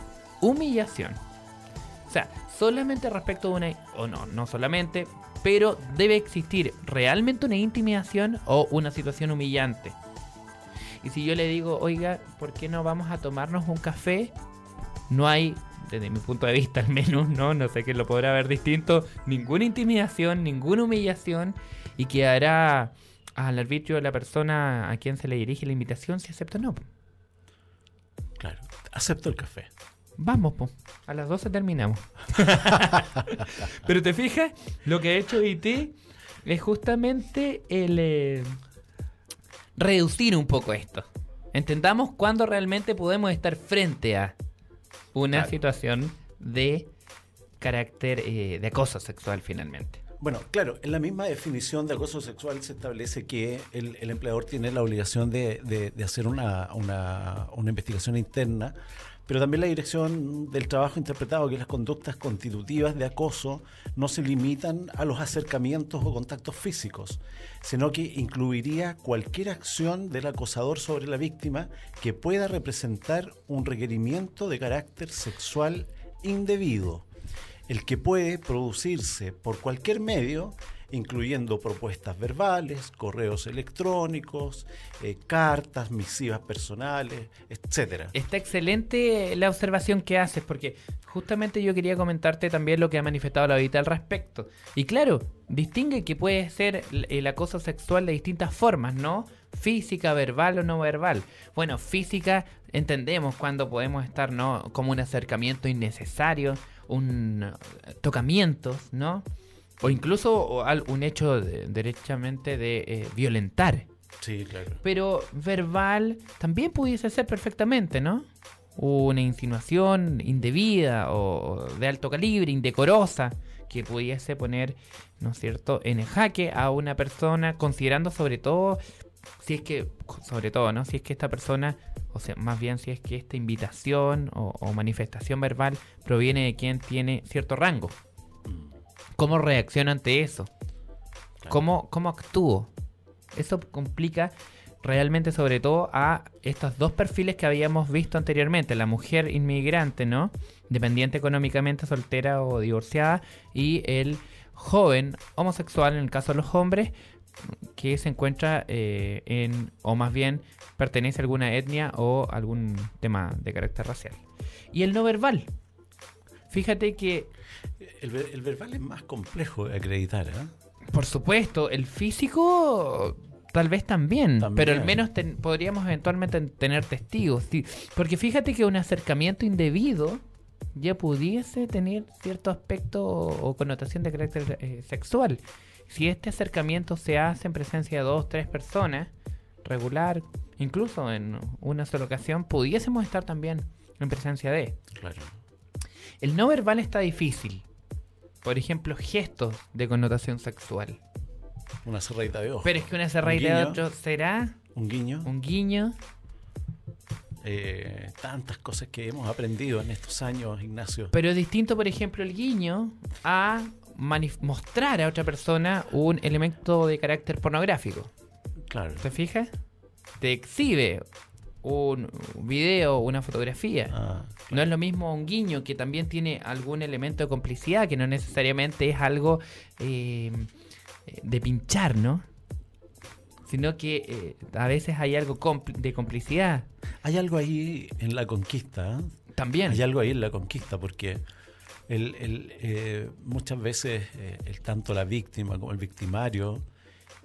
humillación. O sea, solamente respecto de una... o no, no solamente, pero debe existir realmente una intimidación o una situación humillante. Y si yo le digo, oiga, ¿por qué no vamos a tomarnos un café? No hay desde mi punto de vista al menos, ¿no? No sé que lo podrá ver distinto, ninguna intimidación, ninguna humillación y quedará al arbitrio de la persona a quien se le dirige la invitación si acepta o no. Claro, acepto el café. Vamos, po. a las 12 terminamos. Pero te fijas, lo que ha hecho IT es justamente el eh, reducir un poco esto. Entendamos cuándo realmente podemos estar frente a una situación de carácter eh, de acoso sexual finalmente. Bueno, claro, en la misma definición de acoso sexual se establece que el, empleador tiene la obligación de, hacer una, una, una, investigación interna, pero también la dirección del trabajo interpretado que las conductas constitutivas de acoso no se limitan a los acercamientos o contactos físicos, sino que incluiría cualquier acción del acosador sobre la víctima que pueda representar un requerimiento de carácter sexual indebido, el que puede producirse por cualquier medio incluyendo propuestas verbales, correos electrónicos, eh, cartas, misivas personales, etcétera. Está excelente la observación que haces, porque justamente yo quería comentarte también lo que ha manifestado la Vita al respecto. Y claro, distingue que puede ser el acoso sexual de distintas formas, ¿no? Física, verbal o no verbal. Bueno, física entendemos cuando podemos estar, ¿no? Como un acercamiento innecesario, un tocamientos, ¿no? O incluso un hecho derechamente de eh, violentar. Sí, claro. Pero verbal también pudiese ser perfectamente, ¿no? Una insinuación indebida o de alto calibre, indecorosa, que pudiese poner, ¿no es cierto?, en jaque a una persona, considerando sobre todo, si es que, sobre todo, ¿no? Si es que esta persona, o sea, más bien si es que esta invitación o manifestación verbal proviene de quien tiene cierto rango. ¿Cómo reacciono ante eso? ¿Cómo, ¿Cómo actúo? Eso complica realmente sobre todo a estos dos perfiles que habíamos visto anteriormente, la mujer inmigrante, ¿no? Dependiente económicamente, soltera o divorciada, y el joven homosexual, en el caso de los hombres, que se encuentra eh, en, o más bien pertenece a alguna etnia o algún tema de carácter racial. Y el no verbal. Fíjate que el, verbal es más complejo de acreditar, ¿eh? Por supuesto, el físico tal vez también, pero al menos podríamos eventualmente tener testigos. Porque fíjate que un acercamiento indebido ya pudiese tener cierto aspecto o, connotación de carácter eh, sexual. Si este acercamiento se hace en presencia de dos, tres personas, regular, incluso en una sola ocasión, pudiésemos estar también en presencia de. Claro. El no verbal está difícil. Por ejemplo, gestos de connotación sexual. Una cerradita de ojos. Pero es que una cerradita de ojos será. Un guiño. Un guiño. Eh, tantas cosas que hemos aprendido en estos años, Ignacio. Pero es distinto, por ejemplo, el guiño a mostrar a otra persona un elemento de carácter pornográfico. Claro. ¿Te fijas? Te exhibe un video, una fotografía. Ah, no es lo mismo un guiño que también tiene algún elemento de complicidad, que no necesariamente es algo eh, de pinchar, ¿no? Sino que eh, a veces hay algo de complicidad. Hay algo ahí en la conquista. ¿eh? También. Hay algo ahí en la conquista, porque el, muchas veces el, tanto la víctima como el victimario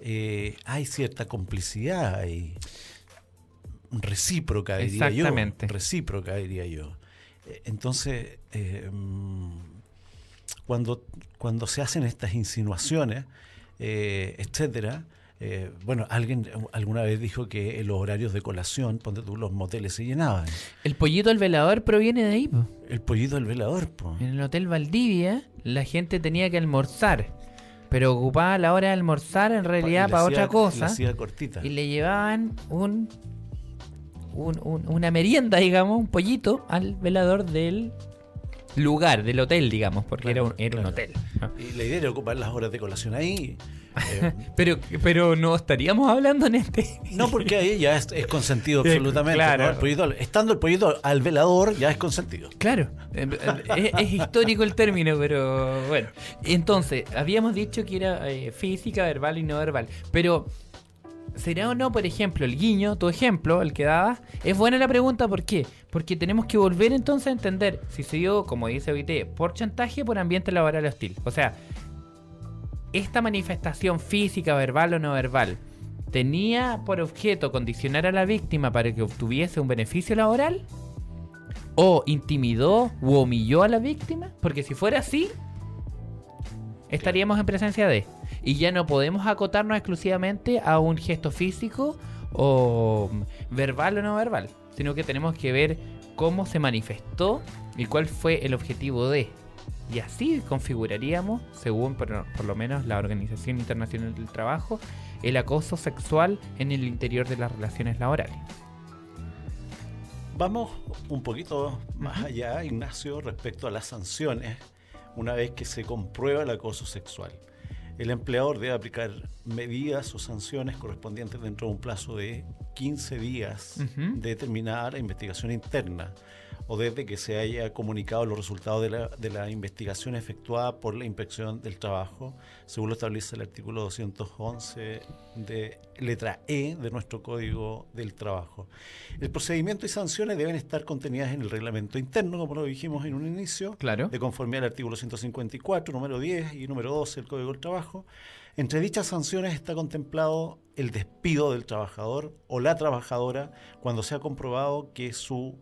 hay cierta complicidad ahí recíproca, diría yo. Recíproca, diría yo. Eh, entonces, eh, cuando, cuando se hacen estas insinuaciones, eh, etcétera, bueno, alguien alguna vez dijo que los horarios de colación, ponte tú, los moteles se llenaban. El pollito del velador proviene de ahí, El pollito del velador, En el Hotel Valdivia, la gente tenía que almorzar. Pero ocupaba la hora de almorzar en realidad para otra cosa. cortita. Y le llevaban un una merienda, digamos, un pollito al velador del lugar del hotel, digamos, porque Claro, era un, era un hotel. Y la idea era ocupar las horas de colación ahí. eh, Pero, pero no estaríamos hablando en este. no porque ahí ya es, es consentido absolutamente. Claro. ¿no? El pollito- estando el pollito al velador ya es consentido. Claro, eh, eh, es, es histórico el término, pero bueno. Entonces, habíamos dicho que era eh, física, verbal y no verbal. Pero, ¿será o no, por ejemplo, el guiño, tu ejemplo, el que dabas? Es buena la pregunta, ¿por qué? Porque tenemos que volver entonces a entender si se dio, como dice OIT, por chantaje o por ambiente laboral hostil. O sea, esta manifestación física, verbal o no verbal, ¿tenía por objeto condicionar a la víctima para que obtuviese un beneficio laboral? ¿O intimidó u humilló a la víctima? Porque si fuera así, estaríamos en presencia de. Y ya no podemos acotarnos exclusivamente a un gesto físico o mm, verbal o no verbal, sino que tenemos que ver cómo se manifestó y cuál fue el objetivo de. Y así configuraríamos, según por, por lo menos la Organización Internacional del Trabajo, el acoso sexual en el interior de las relaciones laborales. Vamos un poquito más allá, Ignacio, respecto a las sanciones una vez que se comprueba el acoso sexual. El empleador debe aplicar medidas o sanciones correspondientes dentro de un plazo de 15 días de terminar la investigación interna o desde que se haya comunicado los resultados de la, de la investigación efectuada por la inspección del trabajo, según lo establece el artículo 211 de letra E de nuestro Código del Trabajo. El procedimiento y sanciones deben estar contenidas en el reglamento interno, como lo dijimos en un inicio, Claro. de conformidad al artículo 154, número 10 y número 12 del Código del Trabajo. Entre dichas sanciones está contemplado el despido del trabajador o la trabajadora cuando se ha comprobado que su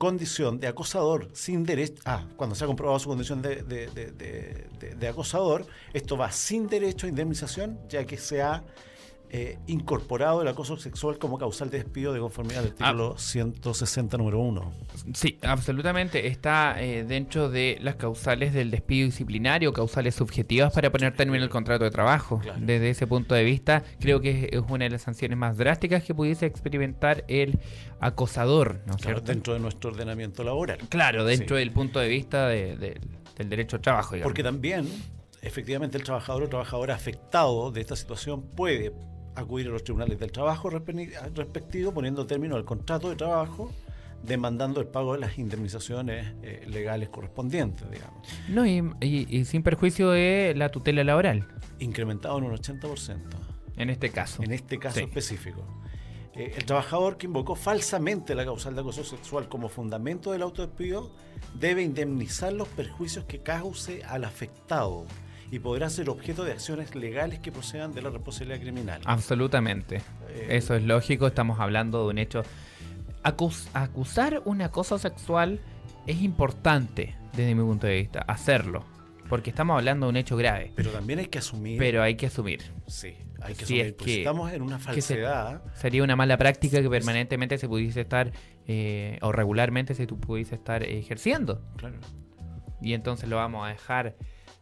condición de acosador sin derecho, ah, cuando se ha comprobado su condición de, de- de- acosador, esto va sin derecho a indemnización, ya que se ha eh, incorporado el acoso sexual como causal de despido de conformidad al artículo 160, número 1. Sí, absolutamente. Está eh, dentro de las causales del despido disciplinario, causales subjetivas para poner término al contrato de trabajo. Claro. Desde ese punto de vista, creo que es una de las sanciones más drásticas que pudiese experimentar el acosador, ¿no Claro, dentro de nuestro ordenamiento laboral. Claro, dentro Sí. del punto de vista de- de- del derecho al trabajo. digamos. Porque también, efectivamente, el trabajador o trabajadora afectado de esta situación puede acudir a los tribunales del trabajo respe- respectivo, poniendo término al contrato de trabajo, demandando el pago de las indemnizaciones eh, legales correspondientes, digamos, No, y, y- y sin perjuicio de la tutela laboral, incrementado en un 80%, en este caso. en este caso Sí. específico. Eh, el trabajador que invocó falsamente la causal de acoso sexual como fundamento del autodespido debe indemnizar los perjuicios que cause al afectado y podrá ser objeto de acciones legales que procedan de la responsabilidad criminal. Absolutamente. Eh, Eso es lógico, estamos hablando de un hecho. Acus- acusar un acoso sexual es importante desde mi punto de vista, hacerlo. Porque estamos hablando de un hecho grave. Pero también hay que asumir. Pero hay que asumir. sí, hay que si asumir. es que- si estamos en una que se- falsedad. Sería una mala práctica que permanentemente se pudiese estar, eh, o regularmente se pudiese estar ejerciendo. Claro. Y entonces lo vamos a dejar.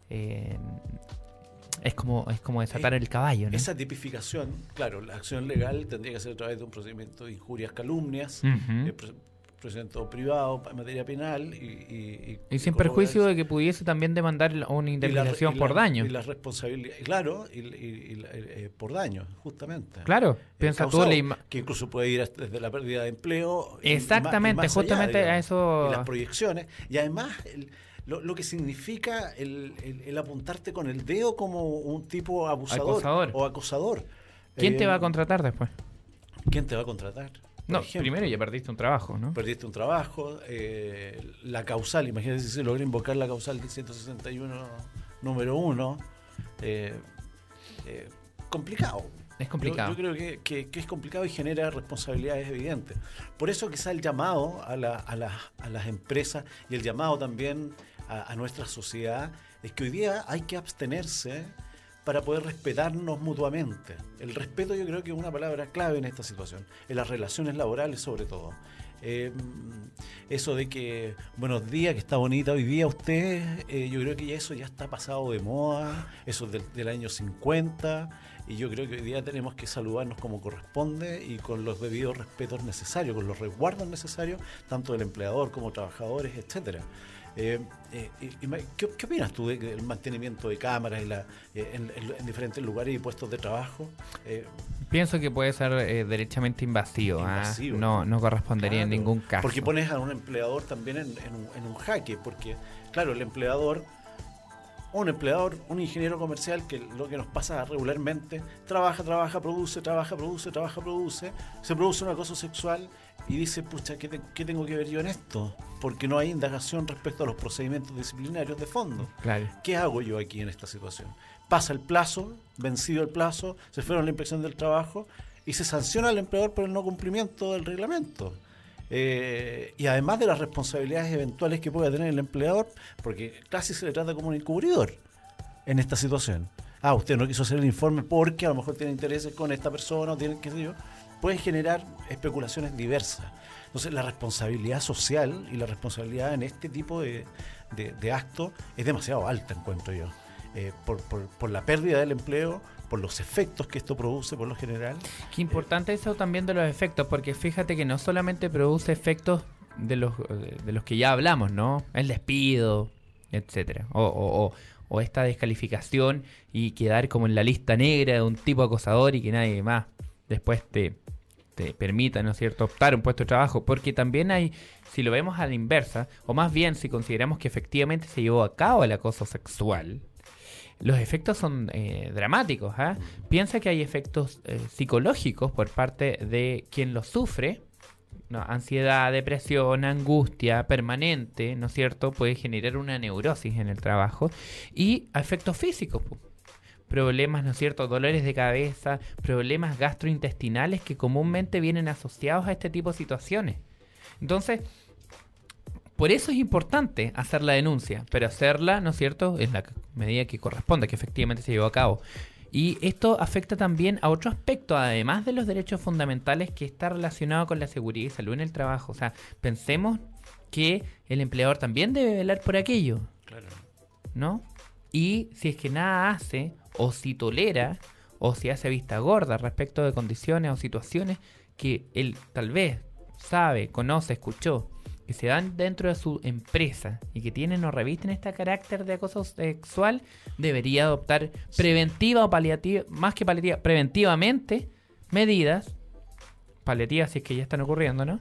Eh, es como es como desatar Eh, el caballo, ¿no? Esa tipificación, claro, la acción legal tendría que ser a través de un procedimiento de injurias, calumnias, eh, pro- procedimiento privado en materia penal y, y, Y sin perjuicio de que pudiese también demandar una indemnización y la- por daño. Y la responsabilidad, claro, y, la- eh, por daño, justamente. Claro, Eh, piensa tú que incluso puede ir desde la pérdida de empleo. Exactamente, más- allá, justamente a eso- Y las proyecciones. Y además, el- lo, lo que significa el, el- el apuntarte con el dedo como un tipo abusador Acosador. o acosador. ¿Quién te Eh, va a contratar después? ¿Quién te va a contratar? No, ejemplo, primero ya perdiste un trabajo, ¿no? Perdiste un trabajo, eh, la causal, imagínate si se logra invocar la causal del 161 número 1. complicado. Es complicado. Yo, yo creo que, que- que es complicado y genera responsabilidades evidentes. Por eso quizá el llamado a, la- a las- a las empresas y el llamado también a, nuestra sociedad es que hoy día hay que abstenerse para poder respetarnos mutuamente. El respeto yo creo que es una palabra clave en esta situación, en las relaciones laborales sobre todo. Eh, eso de que buenos días, que está bonita hoy día usted, eh, yo creo que ya eso ya está pasado de moda, eso es del, del año 50, y yo creo que hoy día tenemos que saludarnos como corresponde y con los debidos respetos necesarios, con los resguardos necesarios, tanto del empleador como trabajadores, etcétera. Eh, eh, ¿qué, opinas tú del mantenimiento de cámaras en, diferentes lugares y puestos de trabajo? Pienso que puede ser derechamente invasivo. ¿ah? No, no correspondería en ningún caso. Porque pones a un empleador también en, un, jaque, porque, claro, el empleador un empleador, un ingeniero comercial que lo que nos pasa regularmente, trabaja, trabaja, produce, trabaja, produce, trabaja, produce, se produce un acoso sexual y dice, pucha, ¿qué, tengo que ver yo en esto? Porque no hay indagación respecto a los procedimientos disciplinarios de fondo. ¿Qué hago yo aquí en esta situación? Pasa el plazo, vencido el plazo, se fueron a la inspección del trabajo y se sanciona al empleador por el no cumplimiento del reglamento. Eh, y además de las responsabilidades eventuales que pueda tener el empleador, porque casi se le trata como un encubridor en esta situación. Ah, usted no quiso hacer el informe porque a lo mejor tiene intereses con esta persona o tiene, qué sé yo puede generar especulaciones diversas. Entonces la responsabilidad social y la responsabilidad en este tipo de, de, actos es demasiado alta, encuentro yo. Eh, por, la pérdida del empleo, por los efectos que esto produce por lo general. Qué importante eso también de los efectos, porque fíjate que no solamente produce efectos de los, de los que ya hablamos, ¿no? El despido, etcétera. O, o esta descalificación y quedar como en la lista negra de un tipo acosador y que nadie más después te, permita, ¿no es cierto?, optar un puesto de trabajo, porque también hay, si lo vemos a la inversa, o más bien si consideramos que efectivamente se llevó a cabo el acoso sexual, los efectos son eh, dramáticos. ¿ah? Piensa que hay efectos eh, psicológicos por parte de quien lo sufre. Ansiedad, depresión, angustia permanente, ¿no es cierto? Puede generar una neurosis en el trabajo. Y efectos físicos problemas, ¿no es cierto?, dolores de cabeza, problemas gastrointestinales que comúnmente vienen asociados a este tipo de situaciones. Entonces, por eso es importante hacer la denuncia, pero hacerla, ¿no es cierto?, en la medida que corresponde, que efectivamente se llevó a cabo. Y esto afecta también a otro aspecto, además de los derechos fundamentales que está relacionado con la seguridad y salud en el trabajo. O sea, pensemos que el empleador también debe velar por aquello. Claro. ¿No? Y si es que nada hace, o si tolera, o si hace vista gorda respecto de condiciones o situaciones que él tal vez sabe, conoce, escuchó, que se dan dentro de su empresa y que tienen o revisten este carácter de acoso sexual, debería adoptar preventiva o paliativa, más que paliativa, preventivamente medidas, paliativas si es que ya están ocurriendo, ¿no?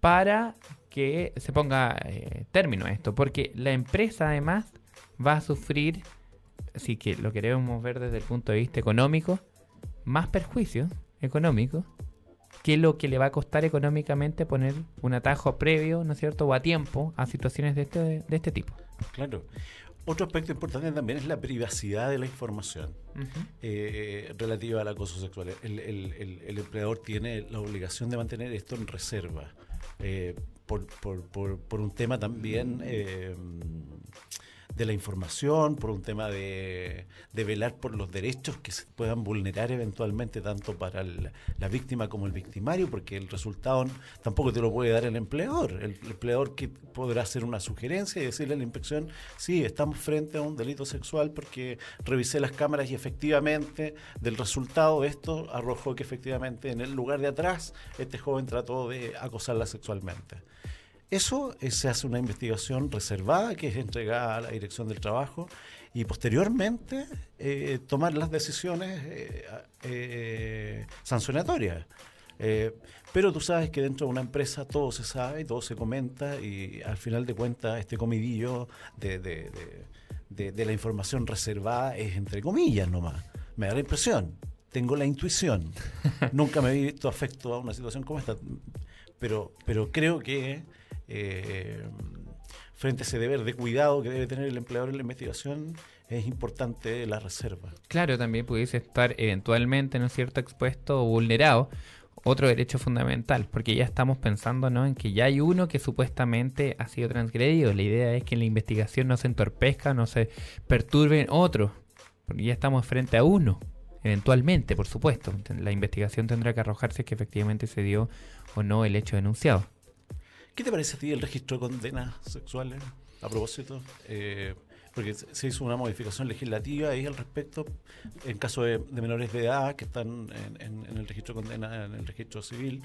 Para que se ponga eh, término a esto, porque la empresa además va a sufrir, si que lo queremos ver desde el punto de vista económico, más perjuicios económicos que lo que le va a costar económicamente poner un atajo previo, ¿no es cierto?, o a tiempo a situaciones de este, de este tipo. Claro. Otro aspecto importante también es la privacidad de la información eh, relativa al acoso sexual. El, el, empleador tiene la obligación de mantener esto en reserva eh, por, por, por, por, un tema también eh, de la información, por un tema de, velar por los derechos que se puedan vulnerar eventualmente tanto para la víctima como el victimario, porque el resultado tampoco te lo puede dar el empleador. El, empleador que podrá hacer una sugerencia y decirle a la inspección, sí, estamos frente a un delito sexual porque revisé las cámaras y efectivamente del resultado de esto arrojó que efectivamente en el lugar de atrás este joven trató de acosarla sexualmente. Eso eh, se hace una investigación reservada que es entregada a la Dirección del Trabajo y posteriormente eh, tomar las decisiones eh, sancionatorias. pero tú sabes que dentro de una empresa todo se sabe, todo se comenta y al final de cuentas este comidillo de, de la información reservada es entre comillas nomás. Me da la impresión, tengo la intuición. Nunca me he visto afecto a una situación como esta, pero, pero creo que eh, frente a ese deber de cuidado que debe tener el empleador en la investigación, es importante la reserva. Claro, también pudiese estar eventualmente, ¿no cierto?, expuesto o vulnerado otro derecho fundamental, porque ya estamos pensando ¿no? en que ya hay uno que supuestamente ha sido transgredido. La idea es que en la investigación no se entorpezca, no se perturbe otro, porque ya estamos frente a uno, eventualmente, por supuesto. La investigación tendrá que arrojarse que efectivamente se dio o no el hecho denunciado. ¿Qué te parece a ti el registro de condenas sexuales? A propósito, eh, porque se hizo una modificación legislativa ahí al respecto, en caso de, menores de edad que están en, el registro de condenas, en el registro civil.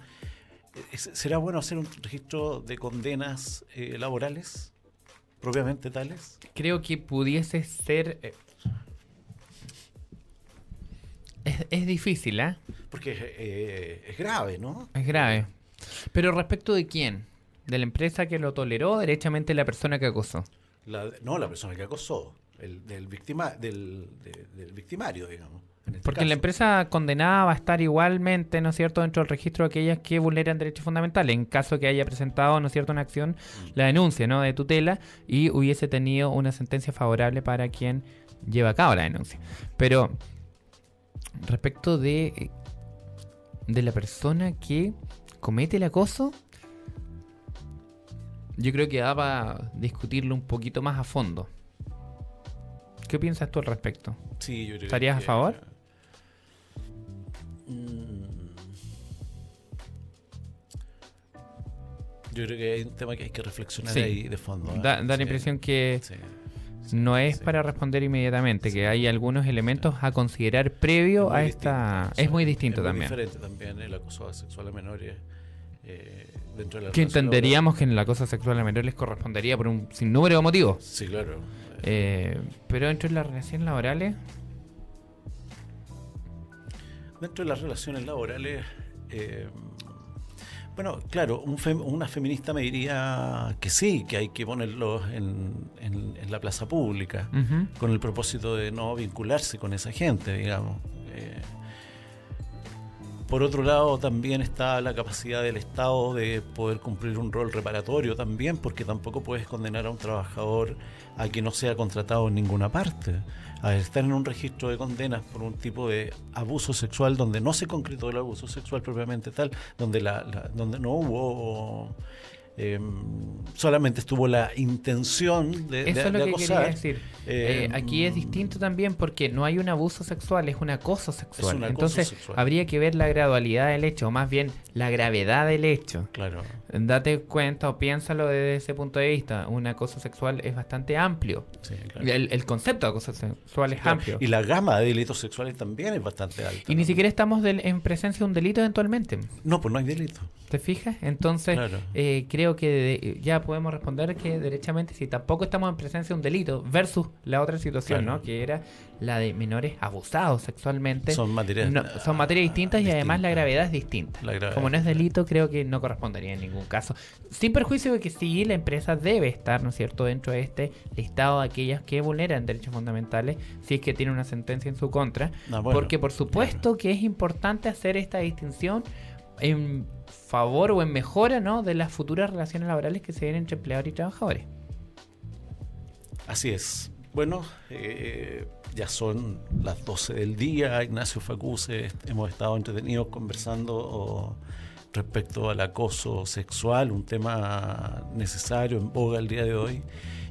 Eh, ¿Será bueno hacer un registro de condenas eh, laborales? propiamente tales? Creo que pudiese ser... eh, Es, es difícil, ¿ah? Porque eh, es grave, ¿no? Es grave. Pero respecto de quién? ¿De la empresa que lo toleró derechamente la persona que acosó? La- no, la persona que acosó, el, del, victima, del, de- del victimario, digamos. en este Porque la empresa condenada va a estar igualmente, ¿no es cierto?, dentro del registro de aquellas que vulneran derechos fundamentales. En caso que haya presentado, ¿no es cierto?, una acción, la denuncia, ¿no?, de tutela y hubiese tenido una sentencia favorable para quien lleva a cabo la denuncia. Pero respecto de, eh, de la persona que comete el acoso, yo creo que da para discutirlo un poquito más a fondo. ¿Qué piensas tú al respecto? Sí, yo creo ¿Estarías a favor? Mm. Yo creo que hay un tema que hay que reflexionar Sí. ahí de fondo. ¿eh? Da, da la impresión que sí. no es para responder inmediatamente, que hay algunos elementos a considerar previo a esta... Es muy distinto Es muy también. diferente también el acoso sexual a menores eh, dentro de la Que entenderíamos que en la cosa sexual a menores les correspondería por un sinnúmero de motivos. Sí, claro. Eh, pero dentro de las relaciones laborales, Dentro de las relaciones laborales, eh, bueno, claro, un fem- una feminista me diría que sí, que hay que ponerlos en, en- en la plaza pública, con el propósito de no vincularse con esa gente, digamos. Eh, por otro lado, también está la capacidad del Estado de poder cumplir un rol reparatorio también, porque tampoco puedes condenar a un trabajador a que no sea contratado en ninguna parte. A estar en un registro de condenas por un tipo de abuso sexual donde no se concretó el abuso sexual propiamente tal, donde, la, la- donde no hubo... eh, solamente estuvo la intención de, eso de- es lo de que acosar. quería decir. Eh, Eh, aquí es distinto también porque no hay un abuso sexual, es un acoso sexual. un acoso Entonces sexual. habría que ver la gradualidad del hecho, o más bien la gravedad del hecho. Claro. Date cuenta o piénsalo desde ese punto de vista. Un acoso sexual es bastante amplio. Sí, claro. El, el concepto de acoso sexual es Claro, amplio. Y la gama de delitos sexuales también es bastante alta. Y ni siquiera estamos del- en presencia de un delito eventualmente. No, pues no hay delito. ¿Te fijas? Entonces, Claro. eh, creo que de- ya podemos responder que derechamente, si tampoco estamos en presencia de un delito, versus la otra situación. ¿no? Que era la de menores abusados sexualmente. Son materias No, son materias distintas y además la gravedad es distinta. Gravedad Como no es delito, creo que no correspondería en ningún caso. Sin perjuicio de que sí, la empresa debe estar, ¿no es cierto?, dentro de este listado de aquellas que vulneran derechos fundamentales si es que tiene una sentencia en su contra. Ah, bueno, porque por supuesto que es importante hacer esta distinción en favor o en mejora, ¿no?, de las futuras relaciones laborales que se den entre empleadores y trabajadores. Así es. Bueno, eh, ya son las 12 del día. Ignacio Facuse, hemos estado entretenidos conversando respecto al acoso sexual, un tema necesario en boga el día de hoy.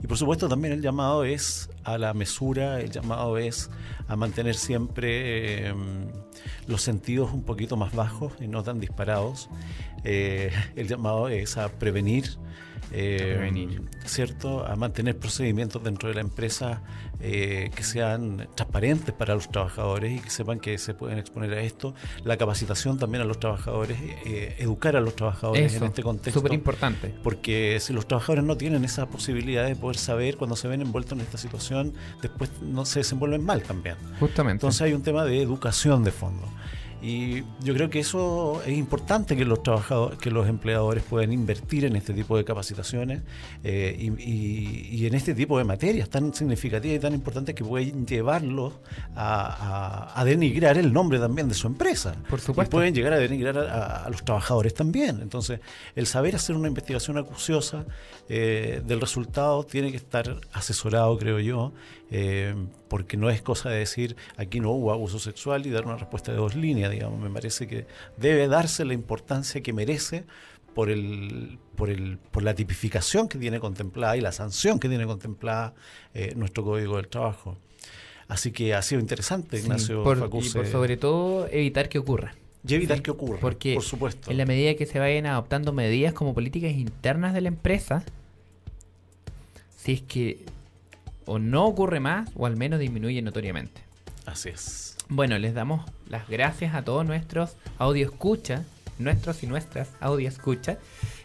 Y por supuesto también el llamado es a la mesura, el llamado es a mantener siempre eh, los sentidos un poquito más bajos y no tan disparados. Eh, el llamado es a prevenir. Eh. ¿cierto? A mantener procedimientos dentro de la empresa eh, que sean transparentes para los trabajadores y que sepan que se pueden exponer a esto. La capacitación también a los trabajadores, eh, educar a los trabajadores en este contexto. súper importante. Porque si los trabajadores no tienen esa posibilidad de poder saber cuando se ven envueltos en esta situación, después no se desenvuelven mal también. Justamente. Entonces hay un tema de educación de fondo. Y yo creo que eso es importante que los trabajadores, que los empleadores puedan invertir en este tipo de capacitaciones eh, y, y- y en este tipo de materias tan significativas y tan importantes que pueden llevarlos a, a- a denigrar el nombre también de su empresa. Por Y supuesto. pueden llegar a denigrar a, a los trabajadores también. Entonces, el saber hacer una investigación acuciosa eh, del resultado tiene que estar asesorado, creo yo, eh, porque no es cosa de decir aquí no hubo abuso sexual y dar una respuesta de dos líneas, digamos. Me parece que debe darse la importancia que merece por el, por el, por la tipificación que tiene contemplada y la sanción que tiene contemplada eh, nuestro Código del Trabajo. Así que ha sido interesante, Sí, Ignacio por- y por sobre todo evitar que ocurra. Y evitar Sí, que ocurra, Porque por supuesto. en la medida que se vayan adoptando medidas como políticas internas de la empresa, si es que o no ocurre más o al menos disminuye notoriamente. Así es. Bueno, les damos las gracias a todos nuestros audio escucha, nuestros y nuestras audio escucha.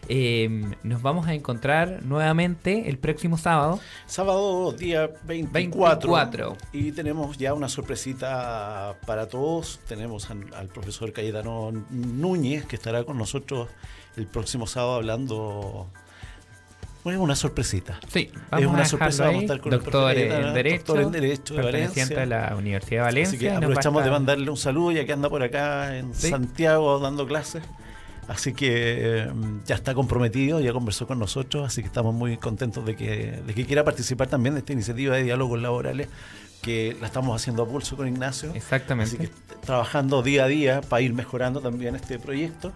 Eh, nos vamos a encontrar nuevamente el próximo sábado. Sábado, día 24. Y tenemos ya una sorpresita para todos. Tenemos al, al profesor Cayetano Núñez, que estará con nosotros el próximo sábado hablando es una sorpresita. Sí, vamos es una sorpresa. Vamos a estar con doctor, el en Derecho, doctor en Derecho de Valencia. de la Universidad de Valencia. Así que aprovechamos de mandarle un saludo ya que anda por acá en Santiago dando clases. Así que em, ya está comprometido, ya conversó con nosotros, así que estamos muy contentos de que, de que quiera participar también de esta iniciativa de diálogos laborales que la estamos haciendo a pulso con Ignacio. Exactamente. Así que trabajando día a día para ir mejorando también este proyecto.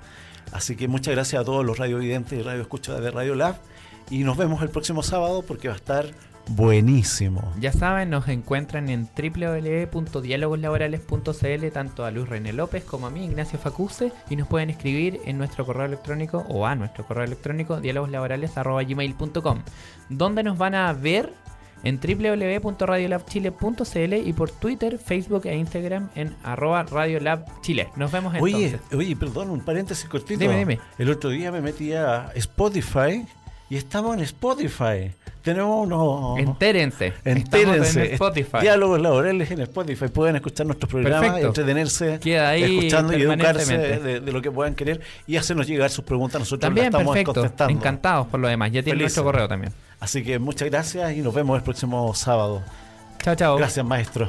Así que muchas gracias a todos los radiovidentes y radioescuchas de Radio Lab y nos vemos el próximo sábado porque va a estar buenísimo. Ya saben, nos encuentran en www.dialogoslaborales.cl tanto a Luis René López como a mí, Ignacio Facuse, y nos pueden escribir en nuestro correo electrónico o a nuestro correo electrónico dialogoslaborales.gmail.com donde nos van a ver en www.radiolabchile.cl y por Twitter, Facebook e Instagram en arroba radiolabchile. Nos vemos entonces. Oye, oye, perdón, un paréntesis cortito. Dime, dime. El otro día me metí a Spotify y estamos en Spotify. Tenemos unos. Entérense. Entérense. En Spotify. Diálogos laborales en Spotify. Pueden escuchar nuestros programas, entretenerse, escuchando y educarse de, lo que puedan querer y hacernos llegar sus preguntas. Nosotros también, estamos perfecto. contestando. Encantados por lo demás. Ya tienen nuestro correo también. Así que muchas gracias y nos vemos el próximo sábado. Chao, chao. Gracias, maestro.